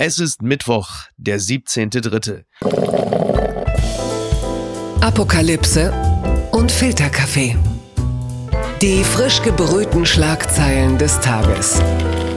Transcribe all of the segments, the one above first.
Es ist Mittwoch, der 17.3. Apokalypse und Filterkaffee. Die frisch gebrühten Schlagzeilen des Tages.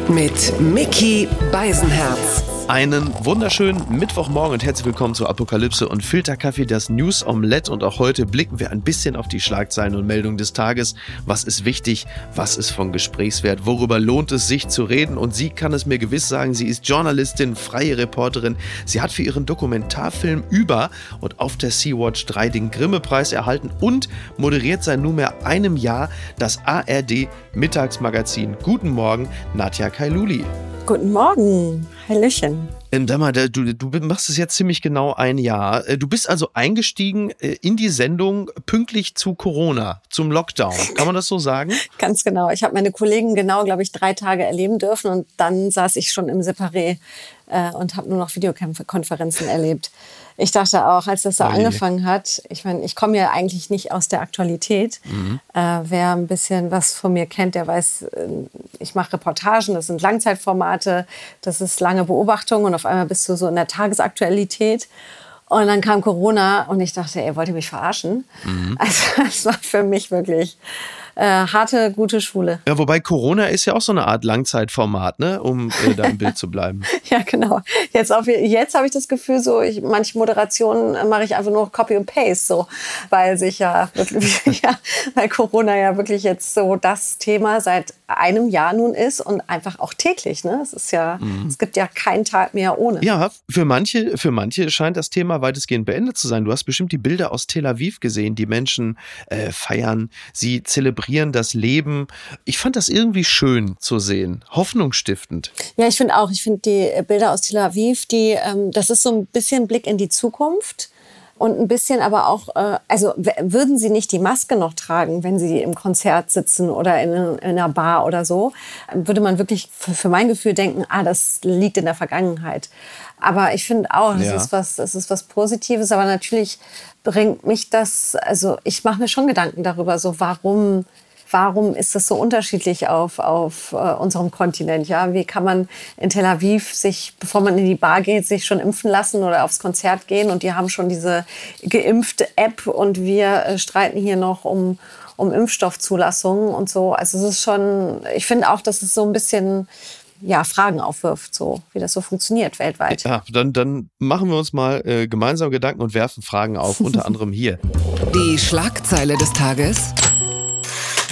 Mit Mickey Beisenherz. Einen wunderschönen Mittwochmorgen und herzlich willkommen zu Apokalypse und Filterkaffee, das News Omelette. Und auch heute blicken wir ein bisschen auf die Schlagzeilen und Meldungen des Tages. Was ist wichtig? Was ist von Gesprächswert? Worüber lohnt es sich zu reden? Und sie kann es mir gewiss sagen. Sie ist Journalistin, freie Reporterin. Sie hat für ihren Dokumentarfilm über und auf der Sea-Watch 3 den Grimme-Preis erhalten und moderiert seit nunmehr einem Jahr das ARD Mittagsmagazin. Guten Morgen, Nadja Kailuli. Guten Morgen. Hallöchen. Ähm, mal, du, du machst es jetzt ziemlich genau ein Jahr. Äh, du bist also eingestiegen äh, in die Sendung pünktlich zu Corona, zum Lockdown. Kann man das so sagen? Ganz genau. Ich habe meine Kollegen genau, glaube ich, drei Tage erleben dürfen und dann saß ich schon im Separé äh, und habe nur noch Videokonferenzen erlebt ich dachte auch, als das so Oje. angefangen hat, ich meine, ich komme ja eigentlich nicht aus der Aktualität. Mhm. Äh, wer ein bisschen was von mir kennt, der weiß, äh, ich mache Reportagen, das sind Langzeitformate, das ist lange Beobachtung und auf einmal bist du so in der Tagesaktualität. Und dann kam Corona und ich dachte, ey, wollt ihr mich verarschen? Mhm. Also das war für mich wirklich äh, harte, gute Schule. Ja, wobei Corona ist ja auch so eine Art Langzeitformat, ne? um äh, da im Bild zu bleiben. ja, genau. Jetzt, jetzt habe ich das Gefühl, so ich, manche Moderationen mache ich einfach nur Copy und Paste, so, weil sich ja wirklich, ja, weil Corona ja wirklich jetzt so das Thema seit einem Jahr nun ist und einfach auch täglich. Ne? Es ist ja, mhm. es gibt ja keinen Tag mehr ohne. Ja, für manche, für manche scheint das Thema weitestgehend beendet zu sein. Du hast bestimmt die Bilder aus Tel Aviv gesehen. Die Menschen äh, feiern, sie zelebrieren das Leben. Ich fand das irgendwie schön zu sehen, hoffnungsstiftend. Ja, ich finde auch. Ich finde die Bilder aus Tel Aviv, die, ähm, das ist so ein bisschen Blick in die Zukunft und ein bisschen aber auch, äh, also würden Sie nicht die Maske noch tragen, wenn Sie im Konzert sitzen oder in, in einer Bar oder so, würde man wirklich für, für, mein Gefühl denken, ah, das liegt in der Vergangenheit. Aber ich finde auch, es ja. ist was, es ist was Positives, aber natürlich bringt mich das, also ich mache mir schon Gedanken darüber, so warum warum ist das so unterschiedlich auf, auf äh, unserem Kontinent? Ja? Wie kann man in Tel Aviv sich, bevor man in die Bar geht, sich schon impfen lassen oder aufs Konzert gehen und die haben schon diese geimpfte App und wir äh, streiten hier noch um, um Impfstoffzulassungen und so. Also es ist schon, ich finde auch, dass es so ein bisschen ja, Fragen aufwirft, so wie das so funktioniert weltweit. Ja, dann, dann machen wir uns mal äh, gemeinsam Gedanken und werfen Fragen auf, unter anderem hier. Die Schlagzeile des Tages.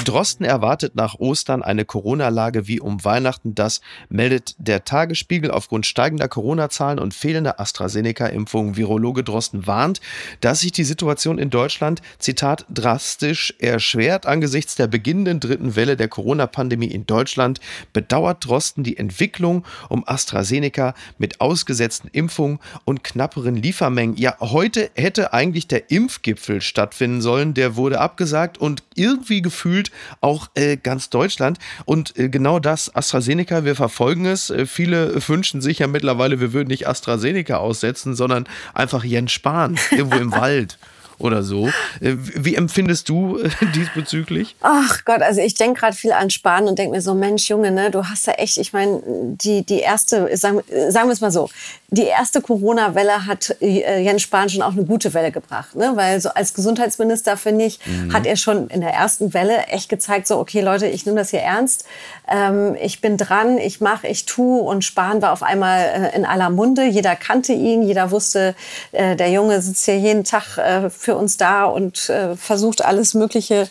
Drosten erwartet nach Ostern eine Corona-Lage wie um Weihnachten. Das meldet der Tagesspiegel aufgrund steigender Corona-Zahlen und fehlender AstraZeneca-Impfungen. Virologe Drosten warnt, dass sich die Situation in Deutschland, Zitat, drastisch erschwert. Angesichts der beginnenden dritten Welle der Corona-Pandemie in Deutschland bedauert Drosten die Entwicklung um AstraZeneca mit ausgesetzten Impfungen und knapperen Liefermengen. Ja, heute hätte eigentlich der Impfgipfel stattfinden sollen. Der wurde abgesagt und irgendwie gefühlt auch äh, ganz Deutschland. Und äh, genau das, AstraZeneca, wir verfolgen es. Äh, viele wünschen sich ja mittlerweile, wir würden nicht AstraZeneca aussetzen, sondern einfach Jens Spahn irgendwo im Wald oder so. Äh, wie empfindest du äh, diesbezüglich? Ach Gott, also ich denke gerade viel an Spahn und denke mir so, Mensch, Junge, ne, du hast ja echt, ich meine, die, die erste, sagen, sagen wir es mal so, die erste Corona-Welle hat äh, Jens Spahn schon auch eine gute Welle gebracht. Ne? Weil so als Gesundheitsminister, finde ich, mhm. hat er schon in der ersten Welle echt gezeigt, so, okay, Leute, ich nehme das hier ernst. Ähm, ich bin dran, ich mache, ich tue. Und Spahn war auf einmal äh, in aller Munde. Jeder kannte ihn, jeder wusste, äh, der Junge sitzt hier jeden Tag äh, für uns da und äh, versucht alles Mögliche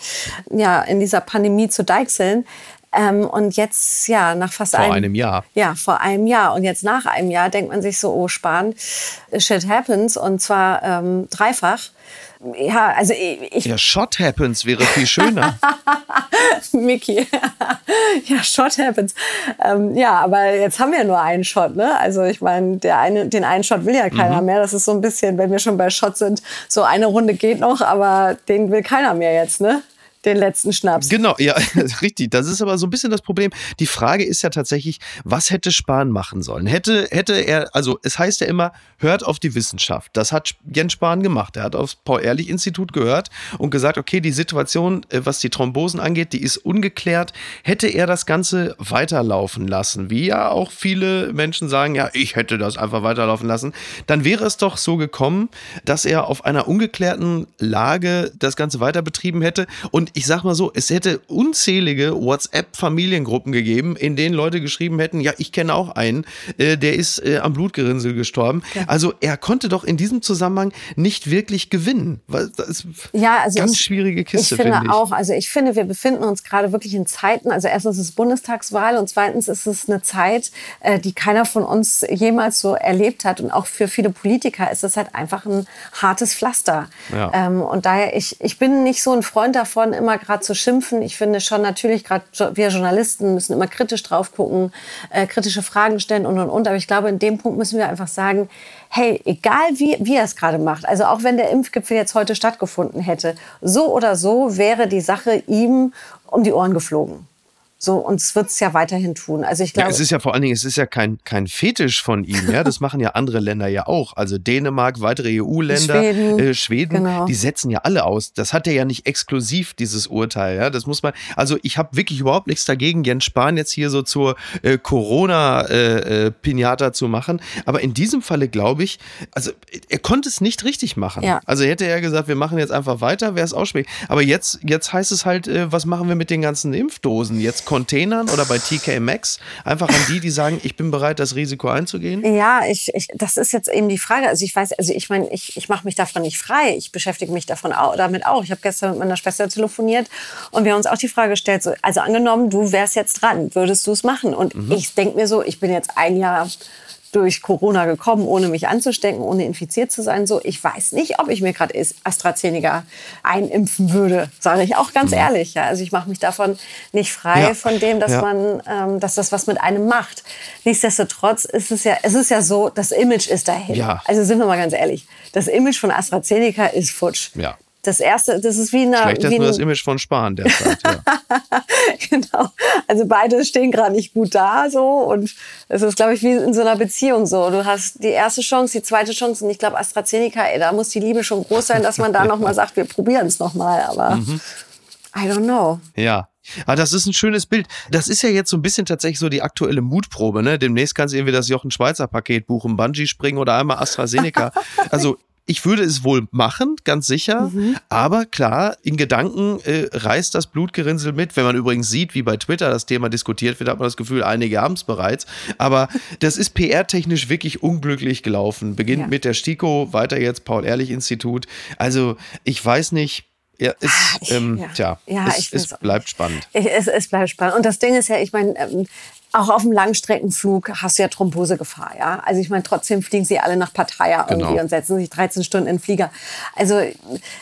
ja, in dieser Pandemie zu deichseln. Ähm, und jetzt, ja, nach fast vor einem, einem, Jahr. Ja, vor einem Jahr. Und jetzt nach einem Jahr denkt man sich so, oh, Spahn, shit happens. Und zwar ähm, dreifach. Ja, also ich. Ja, Shot happens wäre viel schöner. Mickey. ja, Shot happens. Ähm, ja, aber jetzt haben wir nur einen Shot, ne? Also ich meine, der eine, den einen Shot will ja keiner mhm. mehr. Das ist so ein bisschen, wenn wir schon bei Shot sind, so eine Runde geht noch, aber den will keiner mehr jetzt, ne? Den letzten Schnaps. Genau, ja, richtig. Das ist aber so ein bisschen das Problem. Die Frage ist ja tatsächlich, was hätte Spahn machen sollen? Hätte, hätte er, also es heißt ja immer, hört auf die Wissenschaft. Das hat Jens Spahn gemacht. Er hat aufs Paul-Ehrlich-Institut gehört und gesagt, okay, die Situation, äh, was die Thrombosen angeht, die ist ungeklärt. Hätte er das Ganze weiterlaufen lassen, wie ja auch viele Menschen sagen, ja, ich hätte das einfach weiterlaufen lassen, dann wäre es doch so gekommen, dass er auf einer ungeklärten Lage das Ganze weiter betrieben hätte und und ich sag mal so, es hätte unzählige WhatsApp-Familiengruppen gegeben, in denen Leute geschrieben hätten, ja, ich kenne auch einen, äh, der ist äh, am Blutgerinnsel gestorben. Ja. Also er konnte doch in diesem Zusammenhang nicht wirklich gewinnen. Das ja, also ganz ich, schwierige Kiste. Ich finde find ich. auch, also ich finde, wir befinden uns gerade wirklich in Zeiten, also erstens ist es Bundestagswahl und zweitens ist es eine Zeit, äh, die keiner von uns jemals so erlebt hat. Und auch für viele Politiker ist es halt einfach ein hartes Pflaster. Ja. Ähm, und daher, ich, ich bin nicht so ein Freund davon, immer gerade zu schimpfen. Ich finde schon natürlich, gerade wir Journalisten müssen immer kritisch drauf gucken, äh, kritische Fragen stellen und und und. Aber ich glaube, in dem Punkt müssen wir einfach sagen, hey, egal wie, wie er es gerade macht, also auch wenn der Impfgipfel jetzt heute stattgefunden hätte, so oder so wäre die Sache ihm um die Ohren geflogen. So, und es wird es ja weiterhin tun. Also ich glaube. Ja, es ist ja vor allen Dingen, es ist ja kein, kein Fetisch von ihm, ja. Das machen ja andere Länder ja auch. Also Dänemark, weitere EU-Länder, Schweden, äh, Schweden genau. die setzen ja alle aus. Das hat er ja nicht exklusiv, dieses Urteil, ja. Das muss man, also ich habe wirklich überhaupt nichts dagegen, Jens Spahn jetzt hier so zur äh, Corona-Pinata äh, äh zu machen. Aber in diesem Falle glaube ich, also er konnte es nicht richtig machen. Ja. Also hätte er gesagt, wir machen jetzt einfach weiter, wäre es auch schwierig. Aber jetzt, jetzt heißt es halt, äh, was machen wir mit den ganzen Impfdosen? Jetzt Containern oder bei TK Maxx? Einfach an die, die sagen, ich bin bereit, das Risiko einzugehen? Ja, ich, ich, das ist jetzt eben die Frage. Also ich weiß, also ich meine, ich, ich mache mich davon nicht frei. Ich beschäftige mich davon auch, damit auch. Ich habe gestern mit meiner Schwester telefoniert und wir haben uns auch die Frage gestellt, so, also angenommen, du wärst jetzt dran, würdest du es machen? Und mhm. ich denke mir so, ich bin jetzt ein Jahr durch Corona gekommen, ohne mich anzustecken, ohne infiziert zu sein. So, ich weiß nicht, ob ich mir gerade AstraZeneca einimpfen würde, sage ich auch ganz mhm. ehrlich. Ja. Also ich mache mich davon nicht frei ja. von dem, dass ja. man, ähm, dass das was mit einem macht. Nichtsdestotrotz ist es ja, es ist ja so, das Image ist dahin. Ja. Also sind wir mal ganz ehrlich, das Image von AstraZeneca ist futsch. Ja. Das erste, das ist wie eine. Schlechter ist nur das Image von Spahn derzeit. Ja. genau. Also beide stehen gerade nicht gut da so und es ist, glaube ich, wie in so einer Beziehung so. Du hast die erste Chance, die zweite Chance und ich glaube AstraZeneca, ey, da muss die Liebe schon groß sein, dass man da noch mal sagt, wir probieren es noch mal. Aber mhm. I don't know. Ja. Aber ah, das ist ein schönes Bild. Das ist ja jetzt so ein bisschen tatsächlich so die aktuelle Mutprobe. Ne? Demnächst kannst du irgendwie das Jochen Schweizer Paket buchen, Bungee springen oder einmal AstraZeneca. Also ich würde es wohl machen, ganz sicher. Mhm. Aber klar, in Gedanken äh, reißt das Blutgerinnsel mit. Wenn man übrigens sieht, wie bei Twitter das Thema diskutiert wird, hat man das Gefühl, einige haben es bereits. Aber das ist PR-technisch wirklich unglücklich gelaufen. Beginnt ja. mit der STIKO, weiter jetzt Paul-Ehrlich-Institut. Also ich weiß nicht, ja, es, ah, ich, ähm, ja. Tja, ja, es, es bleibt spannend. Ich, es, es, bleibt spannend. Und das Ding ist ja, ich meine, ähm, auch auf dem Langstreckenflug hast du ja Thrombosegefahr, ja. Also ich meine, trotzdem fliegen sie alle nach Pattaya irgendwie genau. und setzen sich 13 Stunden in den Flieger. Also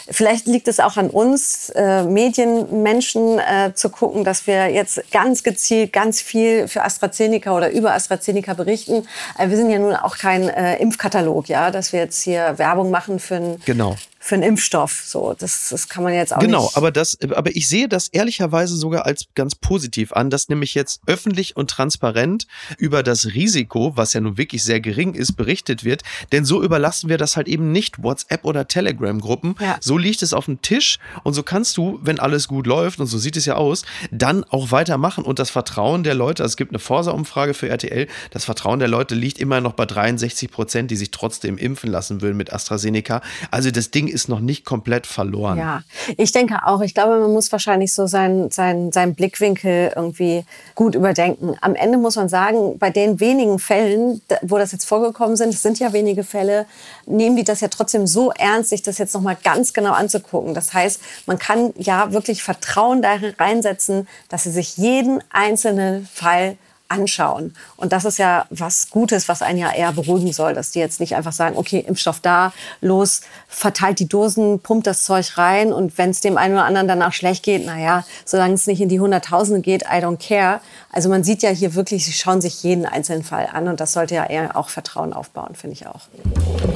vielleicht liegt es auch an uns äh, Medienmenschen äh, zu gucken, dass wir jetzt ganz gezielt ganz viel für AstraZeneca oder über AstraZeneca berichten. Äh, wir sind ja nun auch kein äh, Impfkatalog, ja, dass wir jetzt hier Werbung machen für ein genau für einen Impfstoff. So, das, das kann man jetzt auch genau, nicht. Genau, aber das, aber ich sehe das ehrlicherweise sogar als ganz positiv an, dass nämlich jetzt öffentlich und transparent über das Risiko, was ja nun wirklich sehr gering ist, berichtet wird. Denn so überlassen wir das halt eben nicht WhatsApp oder Telegram-Gruppen. Ja. So liegt es auf dem Tisch und so kannst du, wenn alles gut läuft und so sieht es ja aus, dann auch weitermachen und das Vertrauen der Leute, also es gibt eine Forsa-Umfrage für RTL, das Vertrauen der Leute liegt immer noch bei 63 Prozent, die sich trotzdem impfen lassen würden mit AstraZeneca. Also das Ding ist noch nicht komplett verloren. Ja, ich denke auch. Ich glaube, man muss wahrscheinlich so seinen sein, sein Blickwinkel irgendwie gut überdenken. Am Ende muss man sagen, bei den wenigen Fällen, wo das jetzt vorgekommen sind, es sind ja wenige Fälle, nehmen die das ja trotzdem so ernst, sich das jetzt nochmal ganz genau anzugucken. Das heißt, man kann ja wirklich Vertrauen darin reinsetzen, dass sie sich jeden einzelnen Fall anschauen. Und das ist ja was Gutes, was einen ja eher beruhigen soll, dass die jetzt nicht einfach sagen, okay, Impfstoff da, los, verteilt die Dosen, pumpt das Zeug rein und wenn es dem einen oder anderen danach schlecht geht, naja, solange es nicht in die Hunderttausende geht, I don't care. Also man sieht ja hier wirklich, sie schauen sich jeden einzelnen Fall an und das sollte ja eher auch Vertrauen aufbauen, finde ich auch.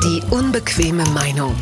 Die unbequeme Meinung.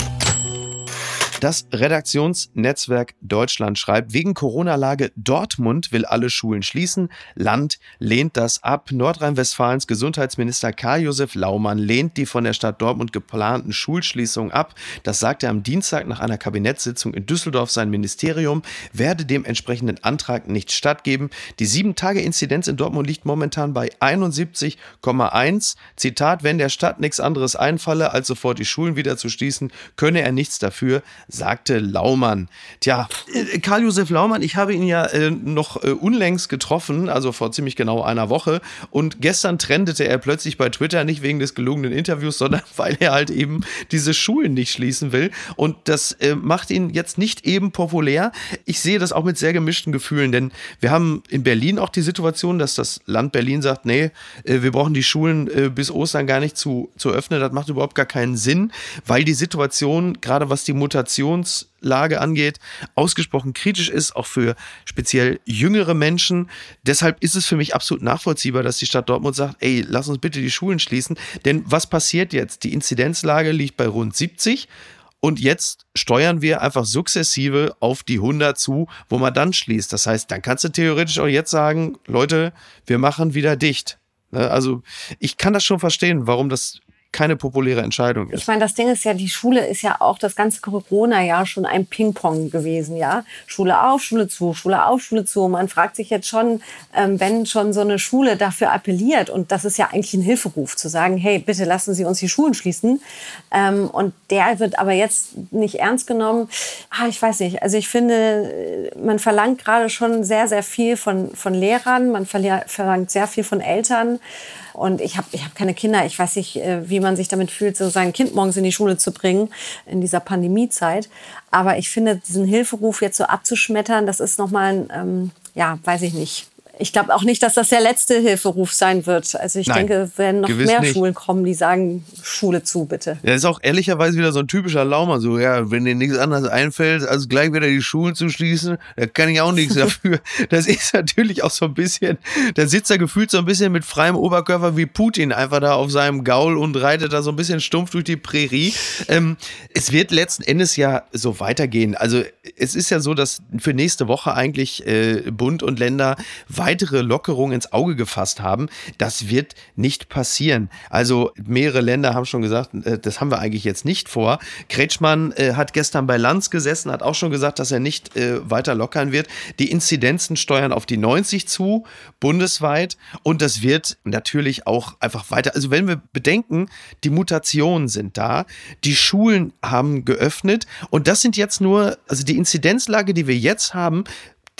Das Redaktionsnetzwerk Deutschland schreibt, wegen Corona-Lage Dortmund will alle Schulen schließen. Land lehnt das ab. Nordrhein-Westfalens Gesundheitsminister Karl-Josef Laumann lehnt die von der Stadt Dortmund geplanten Schulschließungen ab. Das sagte am Dienstag nach einer Kabinettssitzung in Düsseldorf. Sein Ministerium werde dem entsprechenden Antrag nicht stattgeben. Die 7-Tage-Inzidenz in Dortmund liegt momentan bei 71,1. Zitat, wenn der Stadt nichts anderes einfalle, als sofort die Schulen wieder zu schließen, könne er nichts dafür sagte Laumann. Tja, äh, Karl-Josef Laumann, ich habe ihn ja äh, noch äh, unlängst getroffen, also vor ziemlich genau einer Woche. Und gestern trendete er plötzlich bei Twitter nicht wegen des gelungenen Interviews, sondern weil er halt eben diese Schulen nicht schließen will. Und das macht ihn jetzt nicht eben populär. Ich sehe das auch mit sehr gemischten Gefühlen, denn wir haben in Berlin auch die Situation, dass das Land Berlin sagt, nee, wir brauchen die Schulen bis Ostern gar nicht zu, zu öffnen. Das macht überhaupt gar keinen Sinn, weil die Situation, gerade was die Mutation Inflationslage angeht, ausgesprochen kritisch ist, auch für speziell jüngere Menschen. Deshalb ist es für mich absolut nachvollziehbar, dass die Stadt Dortmund sagt, ey, lass uns bitte die Schulen schließen. Denn was passiert jetzt? Die Inzidenzlage liegt bei rund 70. Und jetzt steuern wir einfach sukzessive auf die 100 zu, wo man dann schließt. Das heißt, dann kannst du theoretisch auch jetzt sagen, Leute, wir machen wieder dicht. Ne, also ich kann das schon verstehen, warum das keine populäre Entscheidung ist. Ich meine, das Ding ist ja, die Schule ist ja auch das ganze Corona-Jahr schon ein Ping-Pong gewesen, ja. Schule auf, Schule zu, Schule auf, Schule zu. Man fragt sich jetzt schon, ähm, wenn schon so eine Schule dafür appelliert, und das ist ja eigentlich ein Hilferuf, zu sagen, hey, bitte lassen Sie uns die Schulen schließen. Ähm, und der wird aber jetzt nicht ernst genommen. Ah, ich weiß nicht. Also ich finde, man verlangt gerade schon sehr, sehr viel von, von Lehrern, man verlangt sehr viel von Eltern. Und ich habe ich hab keine Kinder. Ich weiß nicht, äh, wie man sich damit fühlt, so sein Kind morgens in die Schule zu bringen in dieser Pandemiezeit. Aber ich finde, diesen Hilferuf jetzt so abzuschmettern, das ist nochmal ein, ähm, ja, weiß ich nicht ich glaube auch nicht, dass das der letzte Hilferuf sein wird. Also ich Nein, denke, werden noch mehr nicht. Schulen kommen, die sagen, Schule zu, bitte. Ja, das ist auch ehrlicherweise wieder so ein typischer Laumer. So, ja, wenn dir nichts anderes einfällt, als gleich wieder die Schulen zu schließen, da kann ich auch nichts dafür. Das ist natürlich auch so ein bisschen, da sitzt er gefühlt so ein bisschen mit freiem Oberkörper wie Putin einfach da auf seinem Gaul und reitet da so ein bisschen stumpf durch die Prärie. Ähm, es wird letzten Endes ja so weitergehen. Also es ist ja so, dass für nächste Woche eigentlich äh, Bund und Länder weiter weitere Lockerungen ins Auge gefasst haben. Das wird nicht passieren. Also mehrere Länder haben schon gesagt, äh, das haben wir eigentlich jetzt nicht vor. Kretschmann äh, hat gestern bei Lanz gesessen, hat auch schon gesagt, dass er nicht äh, weiter lockern wird. Die Inzidenzen steuern auf die 90 zu, bundesweit. Und das wird natürlich auch einfach weiter. Also wenn wir bedenken, die Mutationen sind da, die Schulen haben geöffnet und das sind jetzt nur, also die Inzidenzlage, die wir jetzt haben,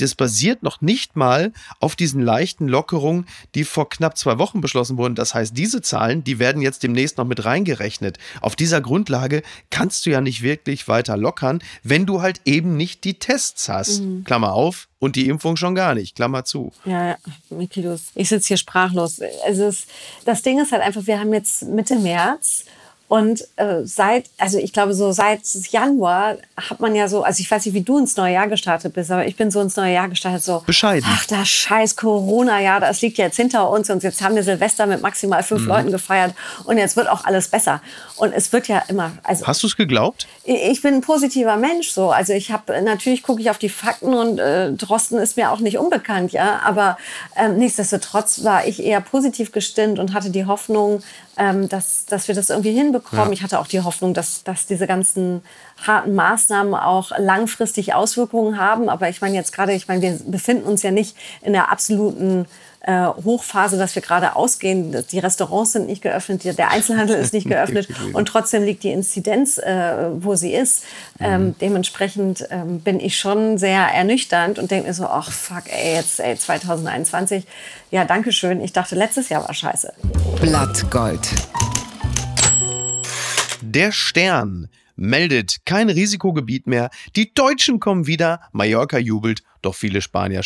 das basiert noch nicht mal auf diesen leichten Lockerungen, die vor knapp zwei Wochen beschlossen wurden. Das heißt, diese Zahlen, die werden jetzt demnächst noch mit reingerechnet. Auf dieser Grundlage kannst du ja nicht wirklich weiter lockern, wenn du halt eben nicht die Tests hast. Mhm. Klammer auf. Und die Impfung schon gar nicht, Klammer zu. Ja, ja. Mikidus, ich sitze hier sprachlos. Es ist, das Ding ist halt einfach, wir haben jetzt Mitte März und äh, seit, also ich glaube, so seit Januar hat man ja so, also ich weiß nicht, wie du ins neue Jahr gestartet bist, aber ich bin so ins neue Jahr gestartet, so. Bescheiden. Ach, das scheiß Corona-Jahr, das liegt jetzt hinter uns und jetzt haben wir Silvester mit maximal fünf mhm. Leuten gefeiert und jetzt wird auch alles besser. Und es wird ja immer. Also, Hast du es geglaubt? Ich bin ein positiver Mensch, so. Also ich habe, natürlich gucke ich auf die Fakten und äh, Drosten ist mir auch nicht unbekannt, ja. Aber ähm, nichtsdestotrotz war ich eher positiv gestimmt und hatte die Hoffnung, ähm, dass, dass wir das irgendwie hinbekommen. Ja. Ich hatte auch die Hoffnung, dass, dass diese ganzen harten Maßnahmen auch langfristig Auswirkungen haben. Aber ich meine jetzt gerade, ich meine, wir befinden uns ja nicht in der absoluten äh, Hochphase, dass wir gerade ausgehen. Die Restaurants sind nicht geöffnet, der Einzelhandel ist nicht geöffnet und trotzdem liegt die Inzidenz, äh, wo sie ist. Ähm, mhm. Dementsprechend ähm, bin ich schon sehr ernüchternd und denke mir so, ach fuck, ey, jetzt ey, 2021. Ja, danke schön. Ich dachte, letztes Jahr war scheiße. Blattgold. Der Stern meldet kein Risikogebiet mehr. Die Deutschen kommen wieder. Mallorca jubelt Doch viele Spanier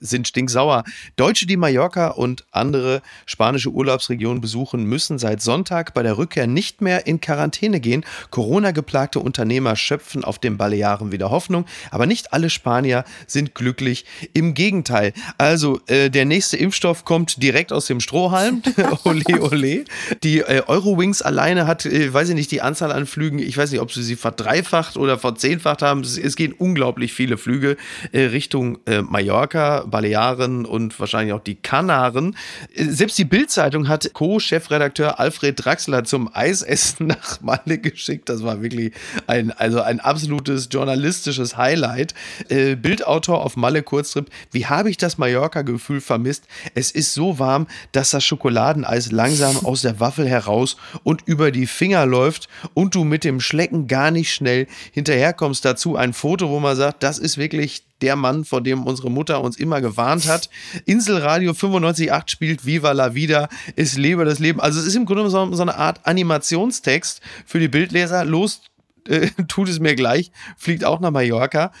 sind stinksauer. Deutsche, die Mallorca und andere spanische Urlaubsregionen besuchen, müssen seit Sonntag bei der Rückkehr nicht mehr in Quarantäne gehen. Corona-geplagte Unternehmer schöpfen auf den Balearen wieder Hoffnung, aber nicht alle Spanier sind glücklich. Im Gegenteil. Also äh, der nächste Impfstoff kommt direkt aus dem Strohhalm. ole, ole. Die äh, Eurowings alleine hat, äh, weiß ich nicht, die Anzahl an Flügen, ich weiß nicht, ob sie sie verdreifacht oder verzehnfacht haben. Es, es gehen unglaublich viele Flüge äh, Richtung äh, Mallorca, Balearen und wahrscheinlich auch die Kanaren. Äh, selbst die Bild-Zeitung hat Co-Chefredakteur Alfred Draxler zum Eisessen nach Malle geschickt. Das war wirklich ein, also ein absolutes journalistisches Highlight. Äh, Bildautor auf Malle Kurztrip. Wie habe ich das Mallorca-Gefühl vermisst? Es ist so warm, dass das Schokoladeneis langsam aus der Waffel heraus und über die Finger läuft und du mit dem Schlecken gar nicht schnell hinterherkommst. Dazu ein Foto, wo man sagt, das ist wirklich der Mann, vor dem unsere Mutter uns immer gewarnt hat. Inselradio 95.8 spielt Viva la Vida, es lebe das Leben. Also es ist im Grunde so, so eine Art Animationstext für die Bildleser. Los, äh, tut es mir gleich, fliegt auch nach Mallorca.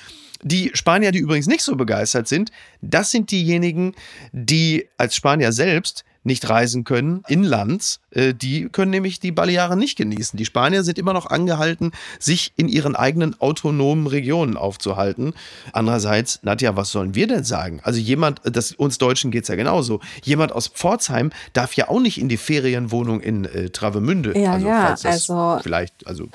Die Spanier, die übrigens nicht so begeistert sind, das sind diejenigen, die als Spanier selbst nicht reisen können, inlands, äh, die können nämlich die Balearen nicht genießen. Die Spanier sind immer noch angehalten, sich in ihren eigenen autonomen Regionen aufzuhalten. Andererseits, Nadja, was sollen wir denn sagen? Also jemand, das, uns Deutschen geht es ja genauso, jemand aus Pforzheim darf ja auch nicht in die Ferienwohnung in äh, Travemünde. Ja, also, ja, also vielleicht, also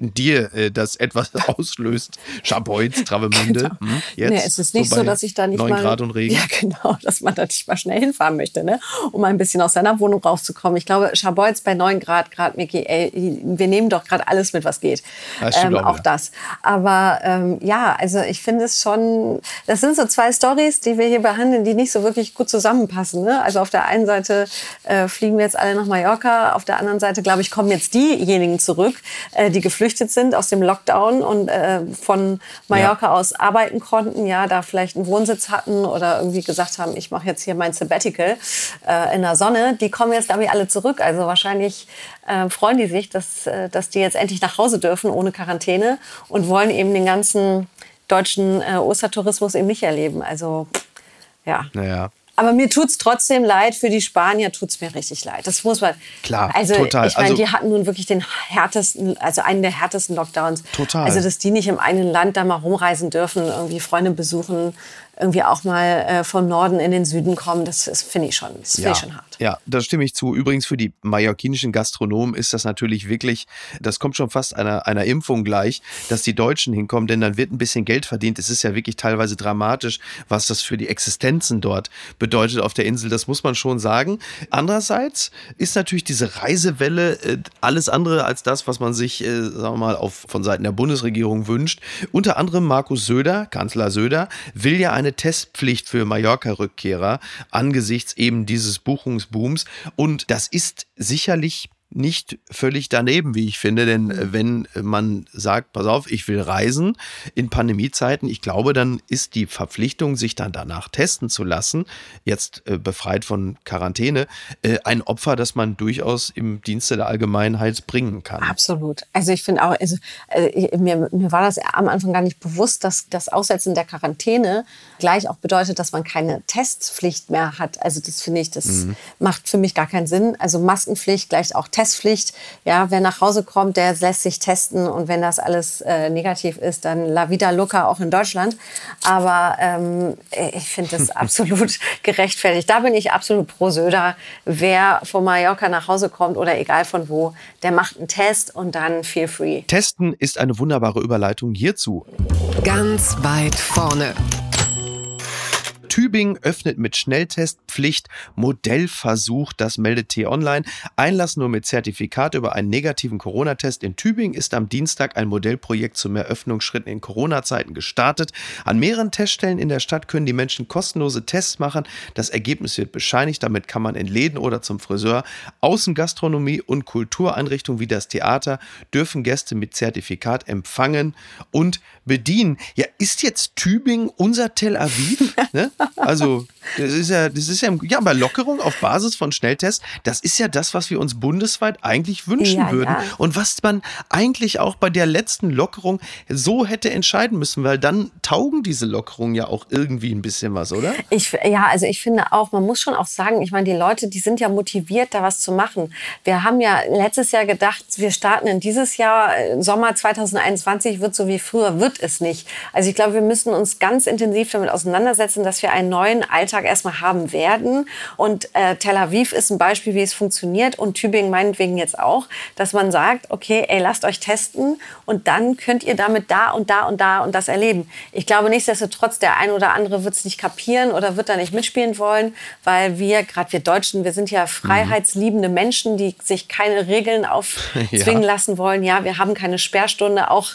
in dir äh, das etwas auslöst. Schaboiz, Travemünde. Genau. Hm, jetzt nee, es ist nicht so, so dass ich da nicht 9 mal, Grad und Regen. Ja, genau, dass man da nicht mal schnell hinfahren möchte, ne? um ein bisschen aus seiner Wohnung rauszukommen. Ich glaube, Schaboiz bei 9 Grad, Grad, Miki, ey, wir nehmen doch gerade alles mit, was geht. Das ähm, auch, auch das. Aber ähm, ja, also ich finde es schon, das sind so zwei Stories, die wir hier behandeln, die nicht so wirklich gut zusammenpassen. Ne? Also auf der einen Seite äh, fliegen wir jetzt alle nach Mallorca, auf der anderen Seite, glaube ich, kommen jetzt diejenigen zurück, äh, die geflüchtet geflüchtet sind aus dem Lockdown und äh, von Mallorca ja. aus arbeiten konnten, ja, da vielleicht einen Wohnsitz hatten oder irgendwie gesagt haben, ich mache jetzt hier mein Sabbatical äh, in der Sonne, die kommen jetzt, glaube ich, alle zurück. Also wahrscheinlich äh, freuen die sich, dass, äh, dass die jetzt endlich nach Hause dürfen ohne Quarantäne und wollen eben den ganzen deutschen äh, Ostertourismus eben nicht erleben. Also ja. Naja, aber mir tut es trotzdem leid, für die Spanier tut es mir richtig leid. Das muss man. Klar, also, total. Ich meine, also, die hatten nun wirklich den härtesten, also einen der härtesten Lockdowns. Total. Also, dass die nicht im einen Land da mal rumreisen dürfen, irgendwie Freunde besuchen, irgendwie auch mal äh, vom Norden in den Süden kommen, das, finde ich schon, das ja. ich schon hart. Ja, da stimme ich zu. Übrigens für die mallorquinischen Gastronomen ist das natürlich wirklich, das kommt schon fast einer, einer Impfung gleich, dass die Deutschen hinkommen, denn dann wird ein bisschen Geld verdient. Es ist ja wirklich teilweise dramatisch, was das für die Existenzen dort bedeutet auf der Insel. Das muss man schon sagen. Andererseits ist natürlich diese Reisewelle äh, alles andere als das, was man sich, äh, sagen wir mal, auf, von Seiten der Bundesregierung wünscht. Unter anderem Markus Söder, Kanzler Söder, will ja eine eine Testpflicht für Mallorca-Rückkehrer angesichts eben dieses Buchungsbooms. Und das ist sicherlich nicht völlig daneben, wie ich finde. Denn äh, wenn man sagt, pass auf, ich will reisen in Pandemiezeiten, ich glaube, dann ist die Verpflichtung, sich dann danach testen zu lassen, jetzt äh, befreit von Quarantäne, äh, ein Opfer, das man durchaus im Dienste der Allgemeinheit bringen kann. Absolut. Also ich finde auch, also, äh, mir, mir war das am Anfang gar nicht bewusst, dass das Aussetzen der Quarantäne gleich auch bedeutet, dass man keine Testpflicht mehr hat. Also das finde ich, das mhm. macht für mich gar keinen Sinn. Also Maskenpflicht gleich auch Testpflicht. Ja, wer nach Hause kommt, der lässt sich testen und wenn das alles äh, negativ ist, dann la vida loca auch in Deutschland. Aber ähm, ich finde das absolut gerechtfertigt. Da bin ich absolut pro Söder. Wer von Mallorca nach Hause kommt oder egal von wo, der macht einen Test und dann feel free. Testen ist eine wunderbare Überleitung hierzu. Ganz weit vorne. Tübingen öffnet mit Schnelltestpflicht Modellversuch, das meldet T-Online. Einlass nur mit Zertifikat über einen negativen Corona-Test in Tübingen ist am Dienstag ein Modellprojekt zum Eröffnungsschritten in Corona-Zeiten gestartet. An mehreren Teststellen in der Stadt können die Menschen kostenlose Tests machen. Das Ergebnis wird bescheinigt. Damit kann man in Läden oder zum Friseur, Außengastronomie und Kultureinrichtungen wie das Theater dürfen Gäste mit Zertifikat empfangen und bedienen. Ja, ist jetzt Tübingen unser Tel Aviv? ne? Also, das ist ja, das ist ja, ja, aber Lockerung auf Basis von Schnelltests, das ist ja das, was wir uns bundesweit eigentlich wünschen Ja, würden. ja. Und was man eigentlich auch bei der letzten Lockerung so hätte entscheiden müssen, weil dann taugen diese Lockerungen ja auch irgendwie ein bisschen was, oder? Ich, ja, also ich finde auch, man muss schon auch sagen, ich meine, die Leute, die sind ja motiviert, da was zu machen. Wir haben ja letztes Jahr gedacht, wir starten in dieses Jahr, äh, Sommer 2021 wird so wie früher, wird es nicht. Also ich glaube, wir müssen uns ganz intensiv damit auseinandersetzen, dass wir einen neuen Alltag erstmal haben werden. Und äh, Tel Aviv ist ein Beispiel, wie es funktioniert und Tübingen meinetwegen jetzt auch, dass man sagt, okay, ey, lasst euch testen und dann könnt ihr damit da und da und da und das erleben. Ich glaube nichtsdestotrotz, der ein oder andere wird es nicht kapieren oder wird da nicht mitspielen wollen, weil wir, gerade wir Deutschen, wir sind ja freiheitsliebende Menschen, die sich keine Regeln aufzwingen Ja. lassen wollen. Ja, wir haben keine Sperrstunde. Auch,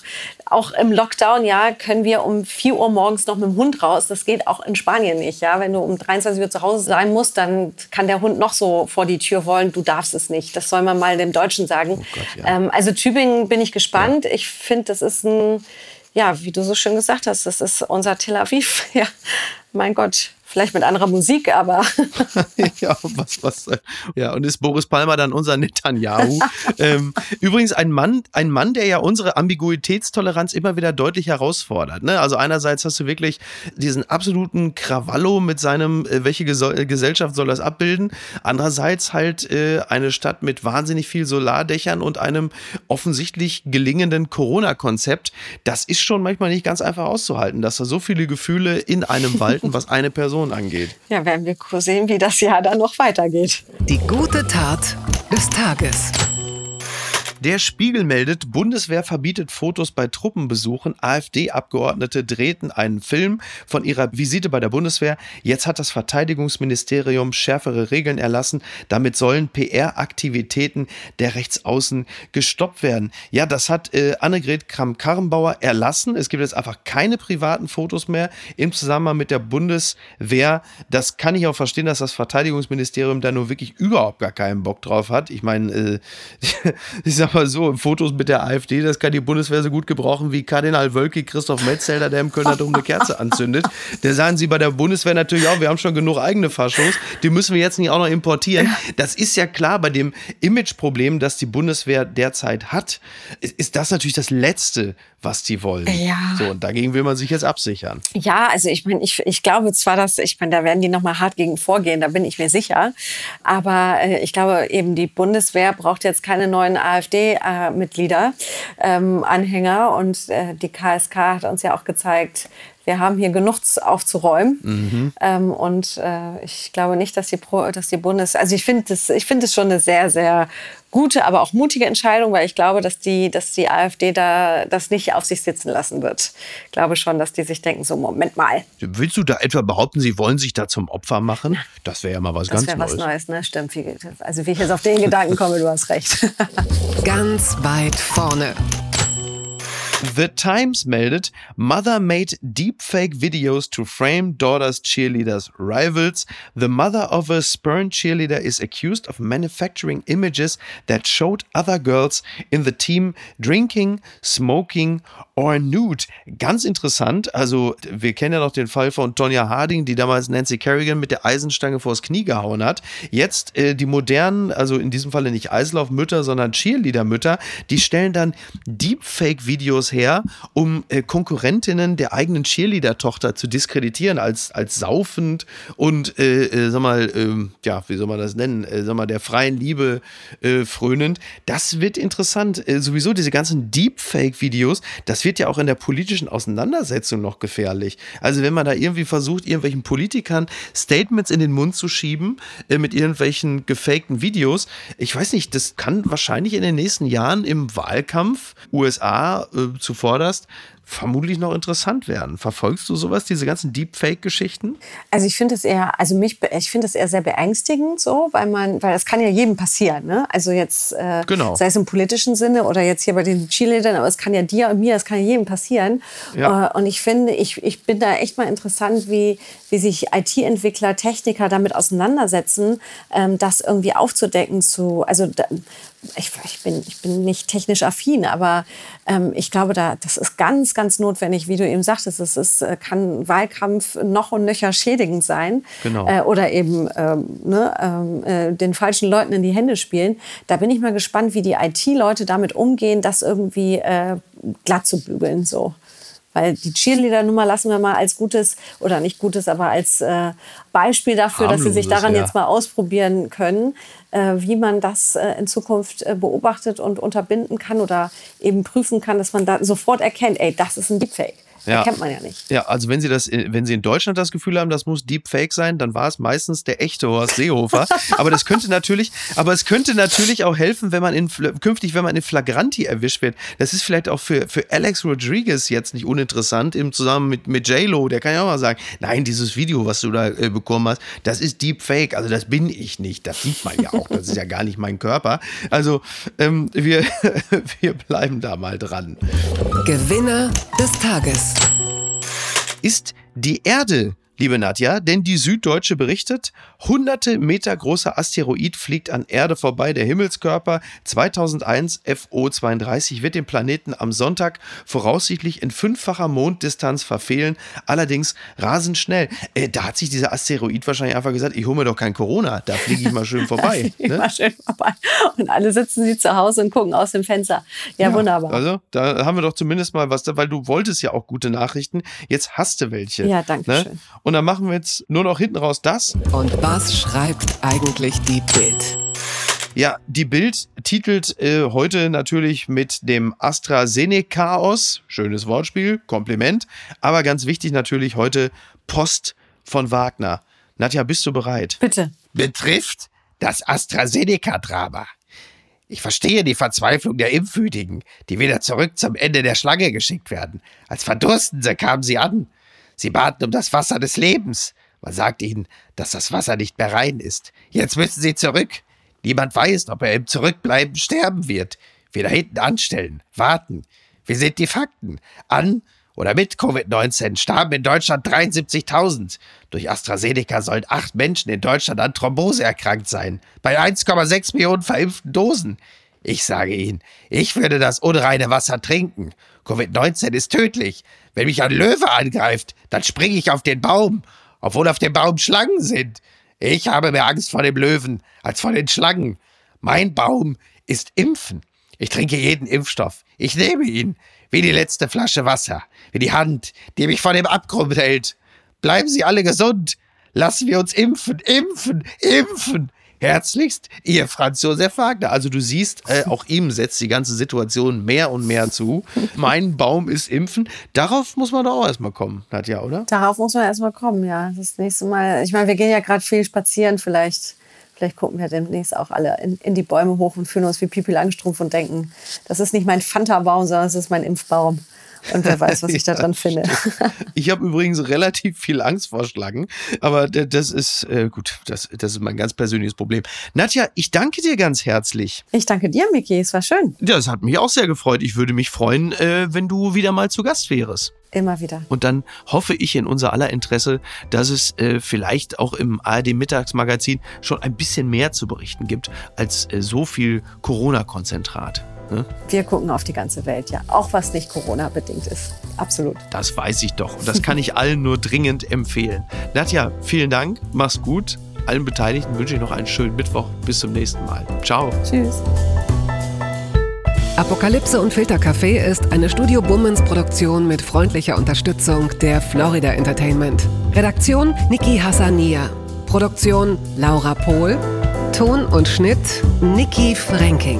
auch im Lockdown, ja, können wir um 4 Uhr morgens noch mit dem Hund raus. Das geht auch in Spanien nicht. Ja, wenn du um 23 Uhr zu Hause sein musst, dann kann der Hund noch so vor die Tür wollen. Du darfst es nicht. Das soll man mal dem Deutschen sagen. Oh Gott, ja. ähm, also Tübingen bin ich gespannt. Ich finde, das ist ein, ja, wie du so schön gesagt hast, das ist unser Tel Aviv. Ja, mein Gott. Vielleicht mit anderer Musik, aber ja, was, was, äh, ja, und ist Boris Palmer dann unser Netanyahu? ähm, übrigens ein Mann, ein Mann, der ja unsere Ambiguitätstoleranz immer wieder deutlich herausfordert. Ne? Also einerseits hast du wirklich diesen absoluten Krawallo mit seinem, äh, welche äh, Gesellschaft soll das abbilden? Andererseits halt äh, eine Stadt mit wahnsinnig viel Solardächern und einem offensichtlich gelingenden Corona-Konzept. Das ist schon manchmal nicht ganz einfach auszuhalten, dass da so viele Gefühle in einem walten, was eine Person angeht. ja, werden wir sehen, wie das Jahr dann noch weitergeht. Die gute Tat des Tages. Der Spiegel meldet, Bundeswehr verbietet Fotos bei Truppenbesuchen. AfD-Abgeordnete drehten einen Film von ihrer Visite bei der Bundeswehr. Jetzt hat das Verteidigungsministerium schärfere Regeln erlassen. Damit sollen PR-Aktivitäten der Rechtsaußen gestoppt werden. Ja, das hat äh, Annegret Kramp-Karrenbauer erlassen. Es gibt jetzt einfach keine privaten Fotos mehr im Zusammenhang mit der Bundeswehr. Das kann ich auch verstehen, dass das Verteidigungsministerium da nur wirklich überhaupt gar keinen Bock drauf hat. Ich meine, äh, ich sag mal so, Fotos mit der AfD, das kann die Bundeswehr so gut gebrauchen wie Kardinal Wölki Christoph Metzelder, der im Kölner Dom eine Kerze anzündet. Der sagen sie bei der Bundeswehr natürlich auch, wir haben schon genug eigene Faschos, die müssen wir jetzt nicht auch noch importieren. Das ist ja klar, bei dem Imageproblem, das die Bundeswehr derzeit hat, ist- das natürlich das Letzte, was die wollen. Ja. So, und dagegen will man sich jetzt absichern. Ja, also ich meine, ich, ich glaube zwar, dass, ich meine, da werden die noch mal hart gegen vorgehen, da bin ich mir sicher. Aber äh, ich glaube eben, die Bundeswehr braucht jetzt keine neuen AfD-Mitglieder, ähm, Anhänger. Und äh, die KSK hat uns ja auch gezeigt, wir haben hier genug aufzuräumen. Ähm, und äh, ich glaube nicht, dass die, Pro, dass die Bundes... Also ich finde das, ich finde es schon eine sehr, sehr gute, aber auch mutige Entscheidung, weil ich glaube, dass die, dass die AfD da das nicht auf sich sitzen lassen wird. Ich glaube schon, dass die sich denken, so Moment mal, Willst du da etwa behaupten, sie wollen sich da zum Opfer machen? Das wäre ja mal was das ganz wäre was Neues. Neues, ne? Stimmt. Wie, also wie ich jetzt auf den Gedanken komme, du hast recht. Ganz weit vorne. The Times meldet, Mother made deepfake videos to frame daughter's cheerleaders' rivals. The mother of a spurned cheerleader is accused of manufacturing images that showed other girls in the team drinking, smoking or nude. Ganz interessant. Also, wir kennen ja noch den Fall von Tonya Harding, die damals Nancy Kerrigan mit der Eisenstange vors Knie gehauen hat. Jetzt äh, die modernen, also in diesem Falle nicht Eislaufmütter, sondern Cheerleader-Mütter, die stellen dann Deepfake-Videos her, um äh, Konkurrentinnen der eigenen Cheerleader-Tochter zu diskreditieren als, als saufend und, äh, äh, sag mal, ähm, ja, wie soll man das nennen, äh, sag mal, der freien Liebe äh, frönend. Das wird interessant. Äh, sowieso diese ganzen Deepfake-Videos, das wird ja auch in der politischen Auseinandersetzung noch gefährlich. Also wenn man da irgendwie versucht, irgendwelchen Politikern Statements in den Mund zu schieben mit irgendwelchen gefakten Videos, ich weiß nicht, das kann wahrscheinlich in den nächsten Jahren im Wahlkampf USA zuvorderst vermutlich noch interessant werden. Verfolgst du sowas, diese ganzen Deepfake-Geschichten? Also ich finde es eher, also mich, ich finde es eher sehr beängstigend, so, weil man, weil das kann ja jedem passieren, ne? Also jetzt, äh, Genau. sei es im politischen Sinne oder jetzt hier bei den Cheerleadern, aber es kann ja dir und mir, es kann ja jedem passieren. Ja. Äh, und ich finde, ich, ich bin da echt mal interessant, wie, wie sich IT-Entwickler, Techniker damit auseinandersetzen, ähm, das irgendwie aufzudecken zu, also da, ich, ich, bin, ich bin nicht technisch affin, aber ähm, ich glaube, da, das ist ganz, ganz notwendig, wie du eben sagtest. Es ist, äh, kann Wahlkampf noch und nöcher schädigend sein. Genau. Äh, oder eben ähm, ne, ähm, äh, den falschen Leuten in die Hände spielen. Da bin ich mal gespannt, wie die IT-Leute damit umgehen, das irgendwie äh, glatt zu bügeln. So. Weil die Cheerleader-Nummer lassen wir mal als gutes, oder nicht gutes, aber als äh, Beispiel dafür, dass sie sich Harmloses, daran ja. jetzt mal ausprobieren können, äh, wie man das äh, in Zukunft äh, beobachtet und unterbinden kann oder eben prüfen kann, dass man da sofort erkennt, ey, das ist ein Deepfake. Ja. Erkennt man ja nicht. Ja, also wenn Sie das, wenn Sie in Deutschland das Gefühl haben, das muss Deepfake sein, dann war es meistens der echte Horst Seehofer. aber das könnte natürlich, aber es könnte natürlich auch helfen, wenn man in künftig, wenn man in Flagranti erwischt wird. Das ist vielleicht auch für, für Alex Rodriguez jetzt nicht uninteressant im Zusammen mit, mit J-Lo. Der kann ja auch mal sagen, nein, dieses Video, was du da äh, bekommen hast, das ist Deepfake. Also das bin ich nicht. Das sieht man ja auch. Das ist ja gar nicht mein Körper. Also ähm, wir, wir bleiben da mal dran. Gewinner des Tages. Ist die Erde, liebe Nadja, denn die Süddeutsche berichtet, hunderte Meter großer Asteroid fliegt an Erde vorbei. Der Himmelskörper 2001 FO32 wird den Planeten am Sonntag voraussichtlich in fünffacher Monddistanz verfehlen, allerdings rasend schnell. Äh, da hat sich dieser Asteroid wahrscheinlich einfach gesagt, ich hole mir doch kein Corona, da fliege ich mal schön vorbei. Ne? war schön vorbei. Und alle sitzen sie zu Hause und gucken aus dem Fenster. Ja, wunderbar. Also, da haben wir doch zumindest mal was, weil du wolltest ja auch gute Nachrichten. Jetzt hast du welche. Ja, danke ne? schön. Und dann machen wir jetzt nur noch hinten raus das. Und was schreibt eigentlich die Bild? Ja, die Bild titelt äh, heute natürlich mit dem AstraZeneca-Chaos. Schönes Wortspiel, Kompliment. Aber ganz wichtig natürlich heute Post von Wagner. Nadja, bist du bereit? Bitte. betrifft das AstraZeneca-Drama. Ich verstehe die Verzweiflung der Impfwütigen, die wieder zurück zum Ende der Schlange geschickt werden. Als Verdurstende kamen sie an. Sie baten um das Wasser des Lebens. Man sagt ihnen, dass das Wasser nicht mehr rein ist. Jetzt müssen sie zurück. Niemand weiß, ob er im Zurückbleiben sterben wird. Wir da hinten anstellen, warten. Wie sind die Fakten? An oder mit Covid-19 starben in Deutschland 73.000. Durch AstraZeneca sollen acht Menschen in Deutschland an Thrombose erkrankt sein. Bei 1,6 Millionen verimpften Dosen. Ich sage Ihnen, ich würde das unreine Wasser trinken. Covid-19 ist tödlich. Wenn mich ein Löwe angreift, dann springe ich auf den Baum, obwohl auf dem Baum Schlangen sind. Ich habe mehr Angst vor dem Löwen als vor den Schlangen. Mein Baum ist Impfen. Ich trinke jeden Impfstoff. Ich nehme ihn. Wie die letzte Flasche Wasser. Wie die Hand, die mich vor dem Abgrund hält. Bleiben Sie alle gesund. Lassen wir uns impfen, impfen, impfen. Herzlichst, Ihr Franz Josef Wagner. Also du siehst, äh, auch ihm setzt die ganze Situation mehr und mehr zu. Mein Baum ist Impfen. Darauf muss man doch auch erstmal kommen, Nadja, oder? Darauf muss man erstmal kommen, ja. Das nächste Mal. Ich meine, wir gehen ja gerade viel spazieren. Vielleicht, vielleicht gucken wir demnächst auch alle in, in die Bäume hoch und fühlen uns wie Pipi Langstrumpf und denken, das ist nicht mein Fanta-Baum, sondern das ist mein Impfbaum. Und wer weiß, was ich da dran finde. Ich habe übrigens relativ viel Angst vor Schlangen, aber das ist äh, gut, das, das ist mein ganz persönliches Problem. Nadja, ich danke dir ganz herzlich. Ich danke dir, Miki. Es war schön. Ja, das hat mich auch sehr gefreut. Ich würde mich freuen, äh, wenn du wieder mal zu Gast wärst. Immer wieder. Und dann hoffe ich in unser aller Interesse, dass es äh, vielleicht auch im ARD Mittagsmagazin schon ein bisschen mehr zu berichten gibt als äh, so viel Corona-Konzentrat. Ne? Wir gucken auf die ganze Welt, ja. Auch was nicht Corona-bedingt ist. Absolut. Das weiß ich doch. Und das kann ich allen nur dringend empfehlen. Nadja, vielen Dank. Mach's gut. Allen Beteiligten wünsche ich noch einen schönen Mittwoch. Bis zum nächsten Mal. Ciao. Tschüss. Apokalypse und Filtercafé ist eine Studio Bummens Produktion mit freundlicher Unterstützung der Florida Entertainment. Redaktion Niki Hassania. Produktion Laura Pohl. Ton und Schnitt Niki Franking.